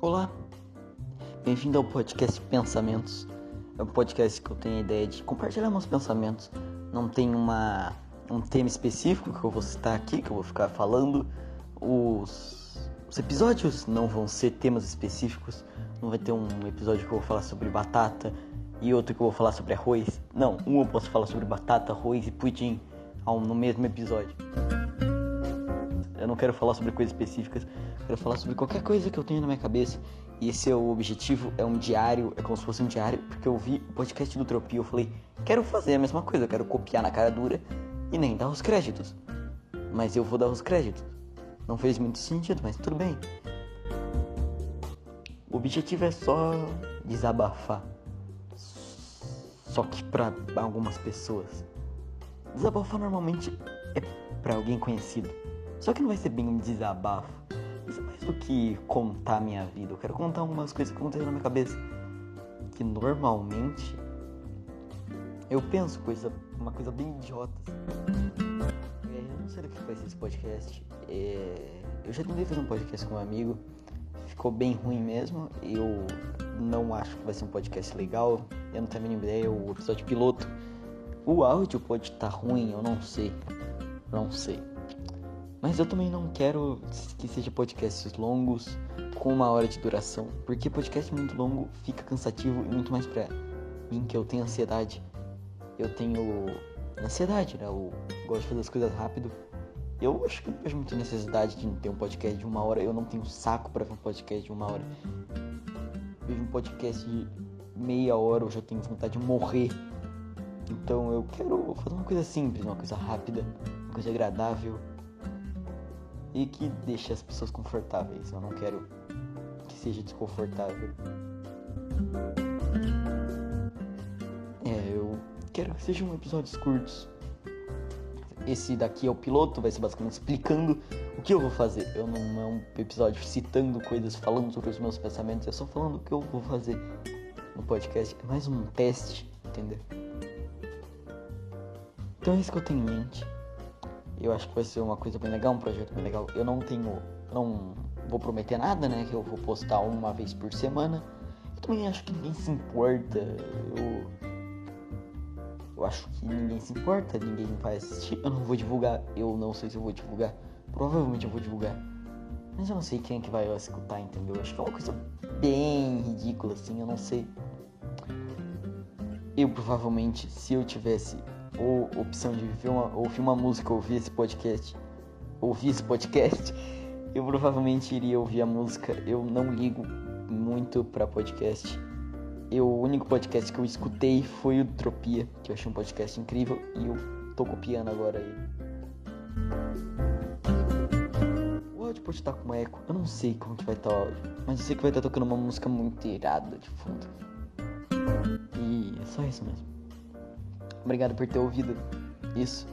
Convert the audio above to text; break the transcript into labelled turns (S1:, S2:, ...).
S1: Olá, bem-vindo ao podcast Pensamentos. É um podcast que eu tenho a ideia de compartilhar meus pensamentos. Não tem uma, um tema específico que eu vou citar aqui, que eu vou ficar falando. Os, os episódios não vão ser temas específicos. Não vai ter um episódio que eu vou falar sobre batata e outro que eu vou falar sobre arroz. Não, um eu posso falar sobre batata, arroz e pudim no mesmo episódio. Eu não quero falar sobre coisas específicas, quero falar sobre qualquer coisa que eu tenho na minha cabeça. E esse é o objetivo, é um diário, é como se fosse um diário, porque eu vi o podcast do Tropia, eu falei, quero fazer a mesma coisa, eu quero copiar na cara dura e nem dar os créditos. Mas eu vou dar os créditos. Não fez muito sentido, mas tudo bem. O objetivo é só desabafar. Só que para algumas pessoas. Desabafar normalmente é para alguém conhecido. Só que não vai ser bem um desabafo. Isso é mais do que contar minha vida. Eu quero contar algumas coisas que aconteceram na minha cabeça. Que normalmente eu penso coisa, uma coisa bem idiota. É, eu não sei do que vai ser esse podcast. É, eu já tentei fazer um podcast com um amigo. Ficou bem ruim mesmo. Eu não acho que vai ser um podcast legal. Eu não tenho a mínima ideia. O episódio piloto. O áudio pode estar tá ruim, eu não sei. Não sei. Mas eu também não quero que seja podcasts longos com uma hora de duração, porque podcast muito longo fica cansativo e muito mais pra mim que eu tenho ansiedade. Eu tenho ansiedade, né? Eu gosto de fazer as coisas rápido. Eu acho que não vejo muita necessidade de ter um podcast de uma hora. Eu não tenho saco para ver um podcast de uma hora. Vejo um podcast de meia hora, eu já tenho vontade de morrer. Então eu quero fazer uma coisa simples, uma coisa rápida, uma coisa agradável e que deixe as pessoas confortáveis. Eu não quero que seja desconfortável. É, eu quero que sejam episódios curtos. Esse daqui é o piloto, vai ser basicamente explicando o que eu vou fazer. Eu não é um episódio citando coisas, falando sobre os meus pensamentos, é só falando o que eu vou fazer no podcast. É mais um teste, entendeu? Então é isso que eu tenho em mente. Eu acho que vai ser uma coisa bem legal, um projeto bem legal. Eu não tenho. Não vou prometer nada, né? Que eu vou postar uma vez por semana. Eu também acho que ninguém se importa. Eu. Eu acho que ninguém se importa, ninguém vai assistir. Eu não vou divulgar. Eu não sei se eu vou divulgar. Provavelmente eu vou divulgar. Mas eu não sei quem é que vai escutar, entendeu? Eu acho que é uma coisa bem ridícula, assim, eu não sei. Eu provavelmente, se eu tivesse ou opção de ver uma, ouvir uma música, ouvir esse podcast, ouvir esse podcast, eu provavelmente iria ouvir a música. Eu não ligo muito para podcast. Eu, o único podcast que eu escutei foi o Tropia, que eu achei um podcast incrível e eu tô copiando agora ele. O áudio pode estar com eco, eu não sei como que vai estar o áudio, mas eu sei que vai estar tocando uma música muito irada de fundo. E é só isso mesmo. Obrigado por ter ouvido isso.